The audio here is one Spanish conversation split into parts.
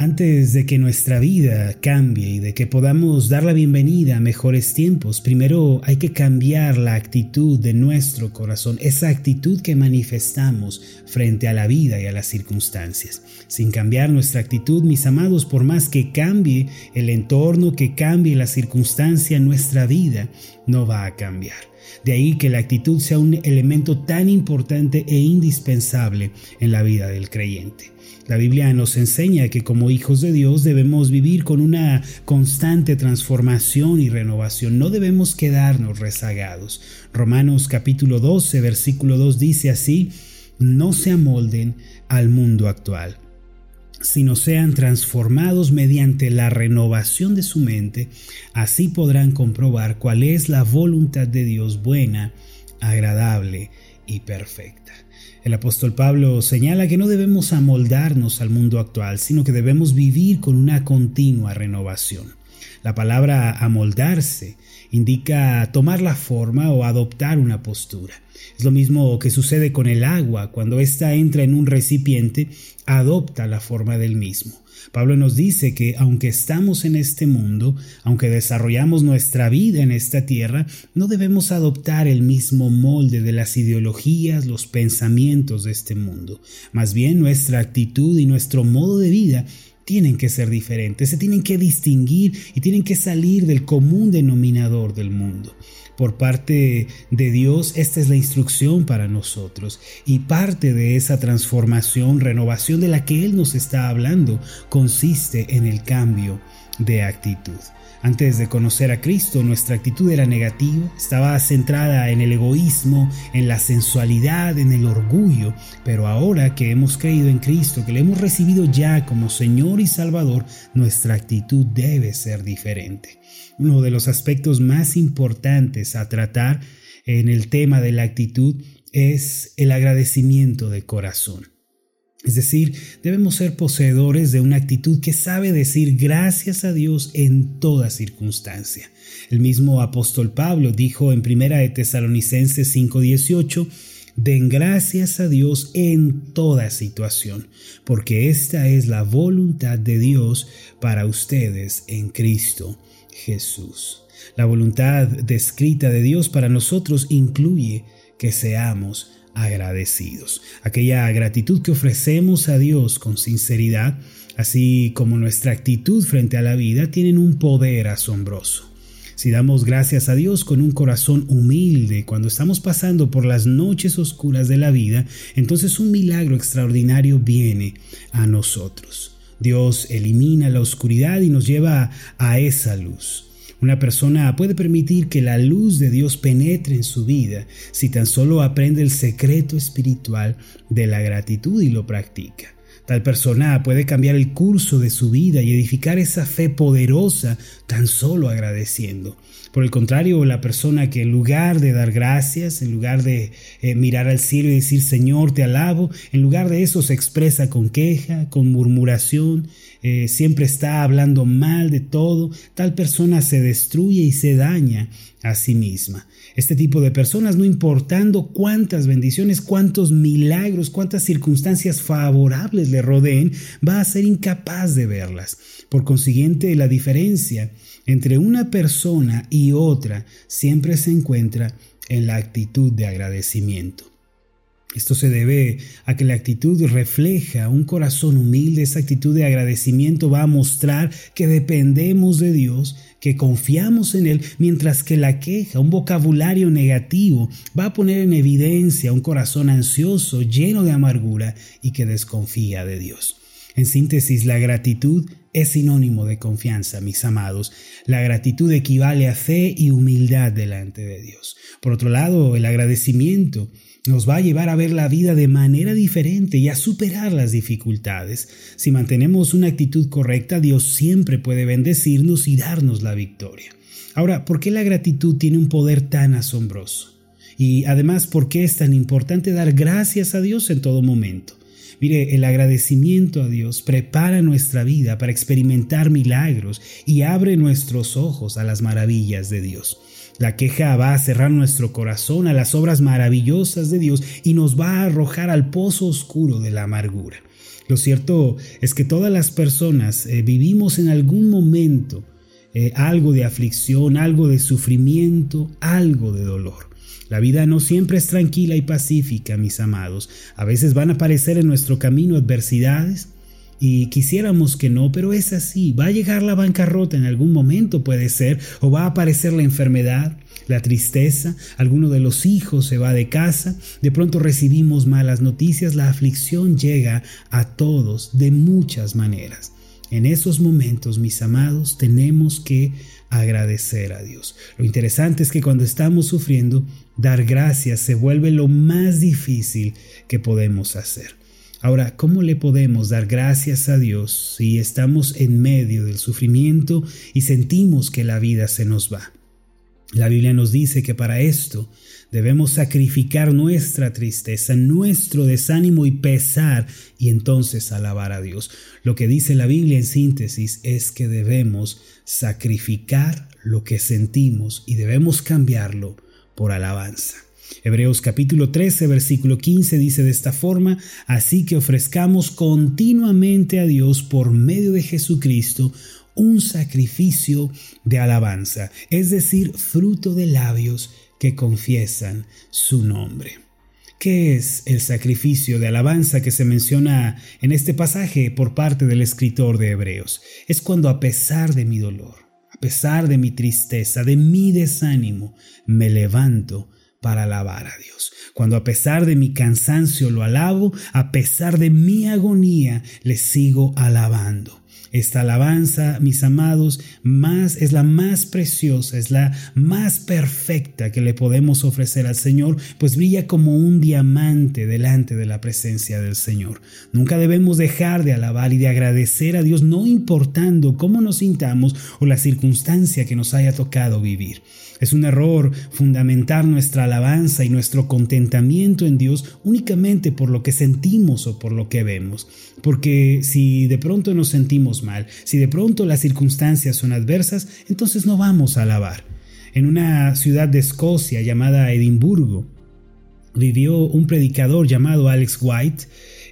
Antes de que nuestra vida cambie y de que podamos dar la bienvenida a mejores tiempos, primero hay que cambiar la actitud de nuestro corazón, esa actitud que manifestamos frente a la vida y a las circunstancias. Sin cambiar nuestra actitud, mis amados, por más que cambie el entorno, que cambie la circunstancia, nuestra vida no va a cambiar. De ahí que la actitud sea un elemento tan importante e indispensable en la vida del creyente. La Biblia nos enseña que como hijos de Dios debemos vivir con una constante transformación y renovación. No debemos quedarnos rezagados. Romanos capítulo 12, versículo 2 dice así, no se amolden al mundo actual sino sean transformados mediante la renovación de su mente, así podrán comprobar cuál es la voluntad de Dios buena, agradable y perfecta. El apóstol Pablo señala que no debemos amoldarnos al mundo actual, sino que debemos vivir con una continua renovación. La palabra amoldarse indica tomar la forma o adoptar una postura. Es lo mismo que sucede con el agua, cuando ésta entra en un recipiente, adopta la forma del mismo. Pablo nos dice que aunque estamos en este mundo, aunque desarrollamos nuestra vida en esta tierra, no debemos adoptar el mismo molde de las ideologías, los pensamientos de este mundo. Más bien nuestra actitud y nuestro modo de vida tienen que ser diferentes, se tienen que distinguir y tienen que salir del común denominador del mundo por parte de Dios, esta es la instrucción para nosotros. Y parte de esa transformación, renovación de la que Él nos está hablando, consiste en el cambio de actitud. Antes de conocer a Cristo, nuestra actitud era negativa, estaba centrada en el egoísmo, en la sensualidad, en el orgullo, pero ahora que hemos creído en Cristo, que le hemos recibido ya como Señor y Salvador, nuestra actitud debe ser diferente. Uno de los aspectos más importantes a tratar en el tema de la actitud es el agradecimiento de corazón. Es decir, debemos ser poseedores de una actitud que sabe decir gracias a Dios en toda circunstancia. El mismo apóstol Pablo dijo en Primera de Tesalonicenses 5:18, Den gracias a Dios en toda situación, porque esta es la voluntad de Dios para ustedes en Cristo Jesús. La voluntad descrita de Dios para nosotros incluye que seamos agradecidos. Aquella gratitud que ofrecemos a Dios con sinceridad, así como nuestra actitud frente a la vida, tienen un poder asombroso. Si damos gracias a Dios con un corazón humilde cuando estamos pasando por las noches oscuras de la vida, entonces un milagro extraordinario viene a nosotros. Dios elimina la oscuridad y nos lleva a esa luz. Una persona puede permitir que la luz de Dios penetre en su vida si tan solo aprende el secreto espiritual de la gratitud y lo practica. Tal persona puede cambiar el curso de su vida y edificar esa fe poderosa tan solo agradeciendo. Por el contrario, la persona que en lugar de dar gracias, en lugar de eh, mirar al cielo y decir Señor, te alabo, en lugar de eso se expresa con queja, con murmuración, eh, siempre está hablando mal de todo, tal persona se destruye y se daña a sí misma. Este tipo de personas, no importando cuántas bendiciones, cuántos milagros, cuántas circunstancias favorables le rodeen, va a ser incapaz de verlas. Por consiguiente, la diferencia entre una persona y otra siempre se encuentra en la actitud de agradecimiento. Esto se debe a que la actitud refleja un corazón humilde, esa actitud de agradecimiento va a mostrar que dependemos de Dios, que confiamos en Él, mientras que la queja, un vocabulario negativo, va a poner en evidencia un corazón ansioso, lleno de amargura y que desconfía de Dios. En síntesis, la gratitud es sinónimo de confianza, mis amados. La gratitud equivale a fe y humildad delante de Dios. Por otro lado, el agradecimiento nos va a llevar a ver la vida de manera diferente y a superar las dificultades. Si mantenemos una actitud correcta, Dios siempre puede bendecirnos y darnos la victoria. Ahora, ¿por qué la gratitud tiene un poder tan asombroso? Y además, ¿por qué es tan importante dar gracias a Dios en todo momento? Mire, el agradecimiento a Dios prepara nuestra vida para experimentar milagros y abre nuestros ojos a las maravillas de Dios. La queja va a cerrar nuestro corazón a las obras maravillosas de Dios y nos va a arrojar al pozo oscuro de la amargura. Lo cierto es que todas las personas eh, vivimos en algún momento eh, algo de aflicción, algo de sufrimiento, algo de dolor. La vida no siempre es tranquila y pacífica, mis amados. A veces van a aparecer en nuestro camino adversidades y quisiéramos que no, pero es así. Va a llegar la bancarrota en algún momento, puede ser, o va a aparecer la enfermedad, la tristeza, alguno de los hijos se va de casa, de pronto recibimos malas noticias, la aflicción llega a todos de muchas maneras. En esos momentos, mis amados, tenemos que agradecer a Dios. Lo interesante es que cuando estamos sufriendo, dar gracias se vuelve lo más difícil que podemos hacer. Ahora, ¿cómo le podemos dar gracias a Dios si estamos en medio del sufrimiento y sentimos que la vida se nos va? La Biblia nos dice que para esto debemos sacrificar nuestra tristeza, nuestro desánimo y pesar y entonces alabar a Dios. Lo que dice la Biblia en síntesis es que debemos sacrificar lo que sentimos y debemos cambiarlo por alabanza. Hebreos capítulo 13, versículo 15 dice de esta forma, así que ofrezcamos continuamente a Dios por medio de Jesucristo un sacrificio de alabanza, es decir, fruto de labios que confiesan su nombre. ¿Qué es el sacrificio de alabanza que se menciona en este pasaje por parte del escritor de Hebreos? Es cuando a pesar de mi dolor, a pesar de mi tristeza, de mi desánimo, me levanto para alabar a Dios. Cuando a pesar de mi cansancio lo alabo, a pesar de mi agonía, le sigo alabando. Esta alabanza, mis amados, más es la más preciosa, es la más perfecta que le podemos ofrecer al Señor, pues brilla como un diamante delante de la presencia del Señor. Nunca debemos dejar de alabar y de agradecer a Dios, no importando cómo nos sintamos o la circunstancia que nos haya tocado vivir. Es un error fundamentar nuestra alabanza y nuestro contentamiento en Dios únicamente por lo que sentimos o por lo que vemos. Porque si de pronto nos sentimos mal, si de pronto las circunstancias son adversas, entonces no vamos a alabar. En una ciudad de Escocia llamada Edimburgo, vivió un predicador llamado Alex White.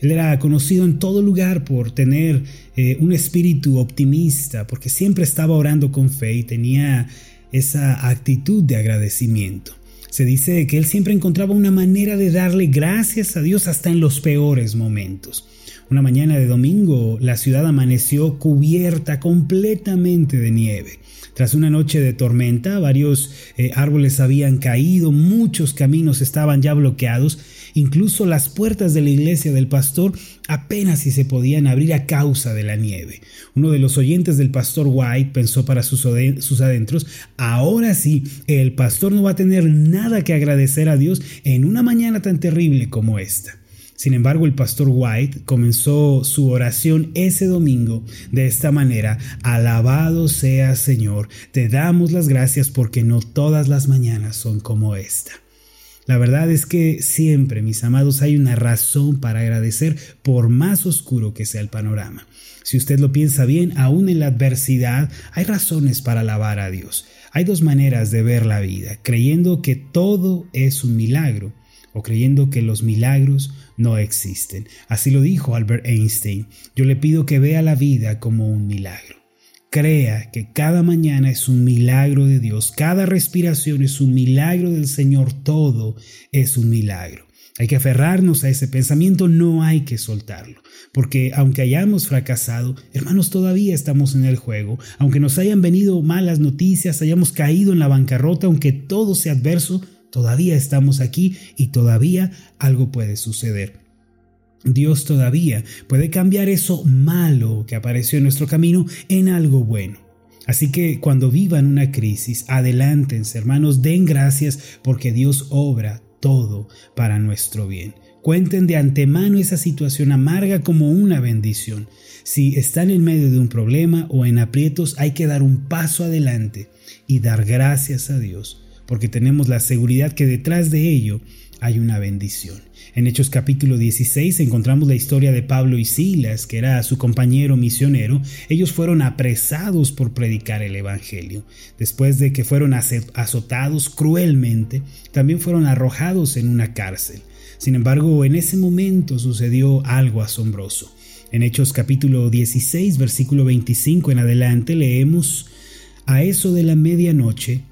Él era conocido en todo lugar por tener eh, un espíritu optimista, porque siempre estaba orando con fe y tenía esa actitud de agradecimiento. Se dice que él siempre encontraba una manera de darle gracias a Dios hasta en los peores momentos. Una mañana de domingo la ciudad amaneció cubierta completamente de nieve. Tras una noche de tormenta, varios eh, árboles habían caído, muchos caminos estaban ya bloqueados, incluso las puertas de la iglesia del pastor apenas si se podían abrir a causa de la nieve. Uno de los oyentes del pastor White pensó para sus, sus adentros, ahora sí, el pastor no va a tener nada que agradecer a Dios en una mañana tan terrible como esta. Sin embargo, el pastor White comenzó su oración ese domingo de esta manera, alabado sea Señor, te damos las gracias porque no todas las mañanas son como esta. La verdad es que siempre, mis amados, hay una razón para agradecer por más oscuro que sea el panorama. Si usted lo piensa bien, aún en la adversidad hay razones para alabar a Dios. Hay dos maneras de ver la vida, creyendo que todo es un milagro o creyendo que los milagros no existen. Así lo dijo Albert Einstein. Yo le pido que vea la vida como un milagro. Crea que cada mañana es un milagro de Dios, cada respiración es un milagro del Señor, todo es un milagro. Hay que aferrarnos a ese pensamiento, no hay que soltarlo, porque aunque hayamos fracasado, hermanos, todavía estamos en el juego, aunque nos hayan venido malas noticias, hayamos caído en la bancarrota, aunque todo sea adverso, Todavía estamos aquí y todavía algo puede suceder. Dios todavía puede cambiar eso malo que apareció en nuestro camino en algo bueno. Así que cuando vivan una crisis, adelántense, hermanos, den gracias porque Dios obra todo para nuestro bien. Cuenten de antemano esa situación amarga como una bendición. Si están en medio de un problema o en aprietos, hay que dar un paso adelante y dar gracias a Dios porque tenemos la seguridad que detrás de ello hay una bendición. En Hechos capítulo 16 encontramos la historia de Pablo y Silas, que era su compañero misionero. Ellos fueron apresados por predicar el Evangelio. Después de que fueron azotados cruelmente, también fueron arrojados en una cárcel. Sin embargo, en ese momento sucedió algo asombroso. En Hechos capítulo 16, versículo 25 en adelante leemos, a eso de la medianoche,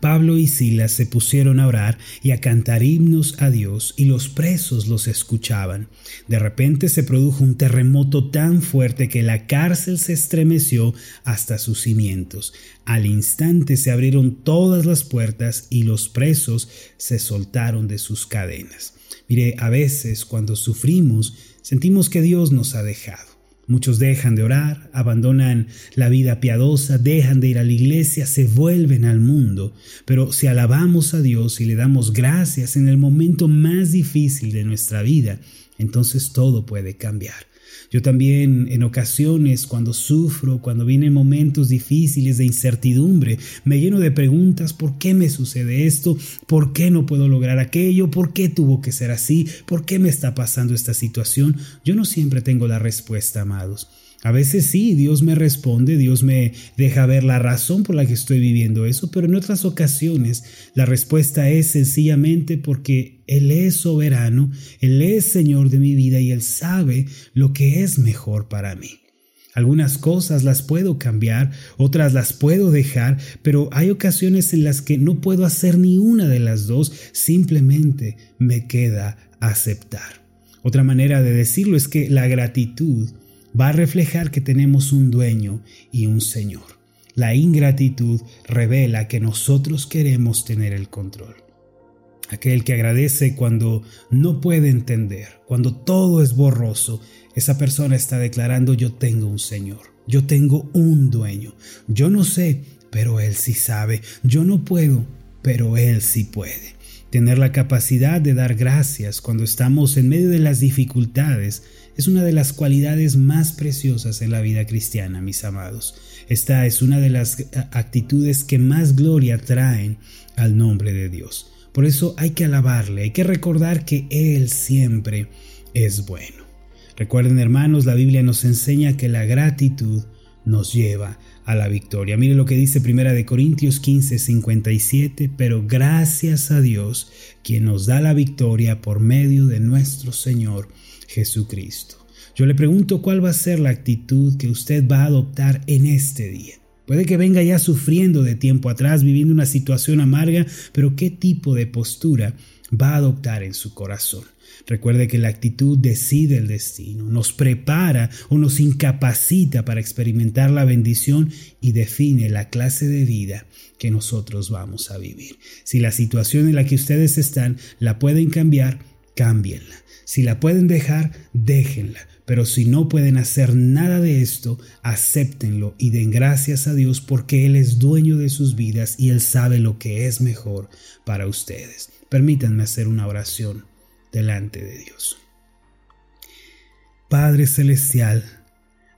Pablo y Silas se pusieron a orar y a cantar himnos a Dios y los presos los escuchaban. De repente se produjo un terremoto tan fuerte que la cárcel se estremeció hasta sus cimientos. Al instante se abrieron todas las puertas y los presos se soltaron de sus cadenas. Mire, a veces cuando sufrimos sentimos que Dios nos ha dejado. Muchos dejan de orar, abandonan la vida piadosa, dejan de ir a la iglesia, se vuelven al mundo. Pero si alabamos a Dios y le damos gracias en el momento más difícil de nuestra vida, entonces todo puede cambiar. Yo también en ocasiones cuando sufro, cuando vienen momentos difíciles de incertidumbre, me lleno de preguntas, ¿por qué me sucede esto? ¿Por qué no puedo lograr aquello? ¿Por qué tuvo que ser así? ¿Por qué me está pasando esta situación? Yo no siempre tengo la respuesta, amados. A veces sí, Dios me responde, Dios me deja ver la razón por la que estoy viviendo eso, pero en otras ocasiones la respuesta es sencillamente porque Él es soberano, Él es Señor de mi vida y Él sabe lo que es mejor para mí. Algunas cosas las puedo cambiar, otras las puedo dejar, pero hay ocasiones en las que no puedo hacer ni una de las dos, simplemente me queda aceptar. Otra manera de decirlo es que la gratitud va a reflejar que tenemos un dueño y un Señor. La ingratitud revela que nosotros queremos tener el control. Aquel que agradece cuando no puede entender, cuando todo es borroso, esa persona está declarando yo tengo un Señor, yo tengo un dueño. Yo no sé, pero Él sí sabe. Yo no puedo, pero Él sí puede. Tener la capacidad de dar gracias cuando estamos en medio de las dificultades es una de las cualidades más preciosas en la vida cristiana, mis amados. Esta es una de las actitudes que más gloria traen al nombre de Dios. Por eso hay que alabarle, hay que recordar que Él siempre es bueno. Recuerden hermanos, la Biblia nos enseña que la gratitud nos lleva a la victoria. Mire lo que dice Primera de Corintios 15, 57, pero gracias a Dios, quien nos da la victoria por medio de nuestro Señor Jesucristo. Yo le pregunto cuál va a ser la actitud que usted va a adoptar en este día. Puede que venga ya sufriendo de tiempo atrás, viviendo una situación amarga, pero ¿qué tipo de postura va a adoptar en su corazón? Recuerde que la actitud decide el destino, nos prepara o nos incapacita para experimentar la bendición y define la clase de vida que nosotros vamos a vivir. Si la situación en la que ustedes están la pueden cambiar, cámbienla. Si la pueden dejar, déjenla. Pero si no pueden hacer nada de esto, acéptenlo y den gracias a Dios porque Él es dueño de sus vidas y Él sabe lo que es mejor para ustedes. Permítanme hacer una oración delante de Dios. Padre Celestial,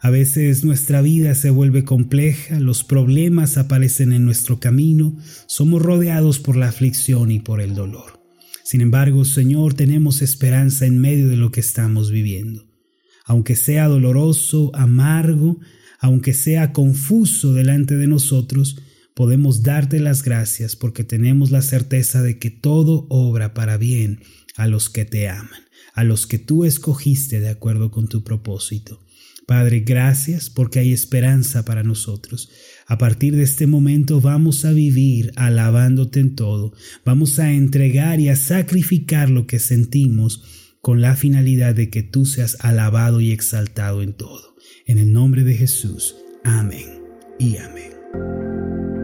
a veces nuestra vida se vuelve compleja, los problemas aparecen en nuestro camino, somos rodeados por la aflicción y por el dolor. Sin embargo, Señor, tenemos esperanza en medio de lo que estamos viviendo. Aunque sea doloroso, amargo, aunque sea confuso delante de nosotros, podemos darte las gracias porque tenemos la certeza de que todo obra para bien a los que te aman, a los que tú escogiste de acuerdo con tu propósito. Padre, gracias porque hay esperanza para nosotros. A partir de este momento vamos a vivir alabándote en todo. Vamos a entregar y a sacrificar lo que sentimos con la finalidad de que tú seas alabado y exaltado en todo. En el nombre de Jesús. Amén y amén.